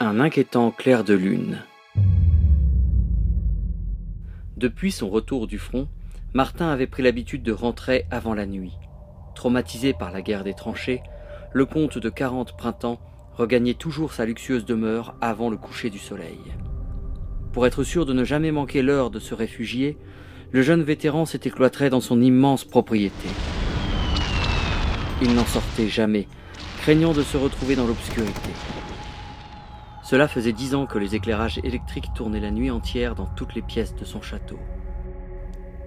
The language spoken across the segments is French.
Un inquiétant clair de lune. Depuis son retour du front, Martin avait pris l'habitude de rentrer avant la nuit. Traumatisé par la guerre des tranchées, le comte de quarante printemps regagnait toujours sa luxueuse demeure avant le coucher du soleil. Pour être sûr de ne jamais manquer l'heure de se réfugier, le jeune vétéran s'était cloîtré dans son immense propriété. Il n'en sortait jamais, craignant de se retrouver dans l'obscurité. Cela faisait dix ans que les éclairages électriques tournaient la nuit entière dans toutes les pièces de son château.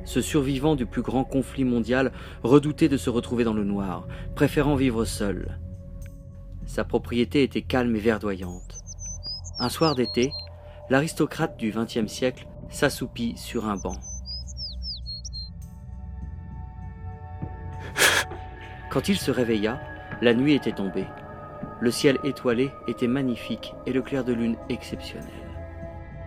Ce survivant du plus grand conflit mondial redoutait de se retrouver dans le noir, préférant vivre seul. Sa propriété était calme et verdoyante. Un soir d'été, l'aristocrate du XXe siècle s'assoupit sur un banc. Quand il se réveilla, la nuit était tombée. Le ciel étoilé était magnifique et le clair de lune exceptionnel.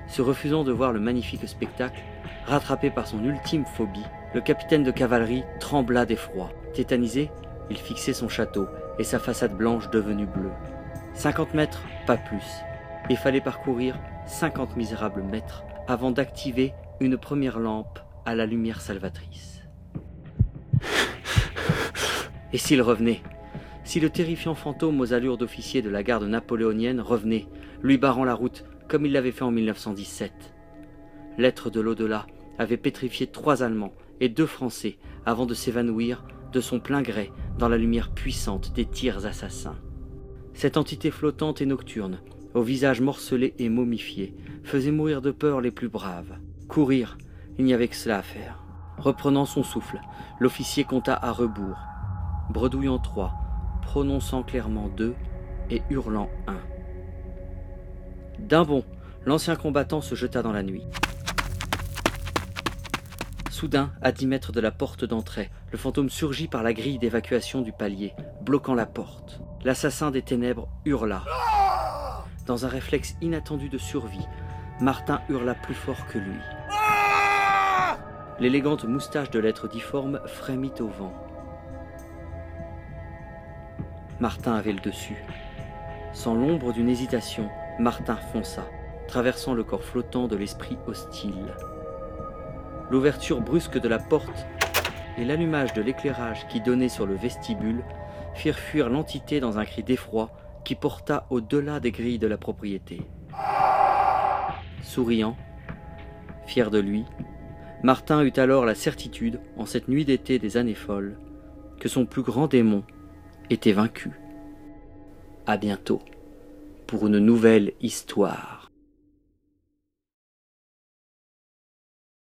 Se refusant de voir le magnifique spectacle, rattrapé par son ultime phobie, le capitaine de cavalerie trembla d'effroi. Tétanisé, il fixait son château et sa façade blanche devenue bleue. 50 mètres, pas plus. Il fallait parcourir 50 misérables mètres avant d'activer une première lampe à la lumière salvatrice. Et s'il revenait Si le terrifiant fantôme aux allures d'officier de la garde napoléonienne revenait, lui barrant la route comme il l'avait fait en 1917 L'être de l'au-delà avait pétrifié trois Allemands et deux Français avant de s'évanouir de son plein gré dans la lumière puissante des tirs assassins. Cette entité flottante et nocturne, au visage morcelé et momifié, faisait mourir de peur les plus braves. Courir, il n'y avait que cela à faire. Reprenant son souffle, l'officier compta à rebours, bredouillant trois, prononçant clairement deux et hurlant un. D'un bond, l'ancien combattant se jeta dans la nuit. Soudain, à dix mètres de la porte d'entrée, le fantôme surgit par la grille d'évacuation du palier, bloquant la porte. L'assassin des ténèbres hurla. Dans un réflexe inattendu de survie, Martin hurla plus fort que lui. L'élégante moustache de l'être difforme frémit au vent. Martin avait le dessus. Sans l'ombre d'une hésitation, Martin fonça, traversant le corps flottant de l'esprit hostile l'ouverture brusque de la porte et l'allumage de l'éclairage qui donnait sur le vestibule firent fuir l'entité dans un cri d'effroi qui porta au-delà des grilles de la propriété. Souriant, fier de lui, Martin eut alors la certitude, en cette nuit d'été des années folles, que son plus grand démon était vaincu. À bientôt pour une nouvelle histoire.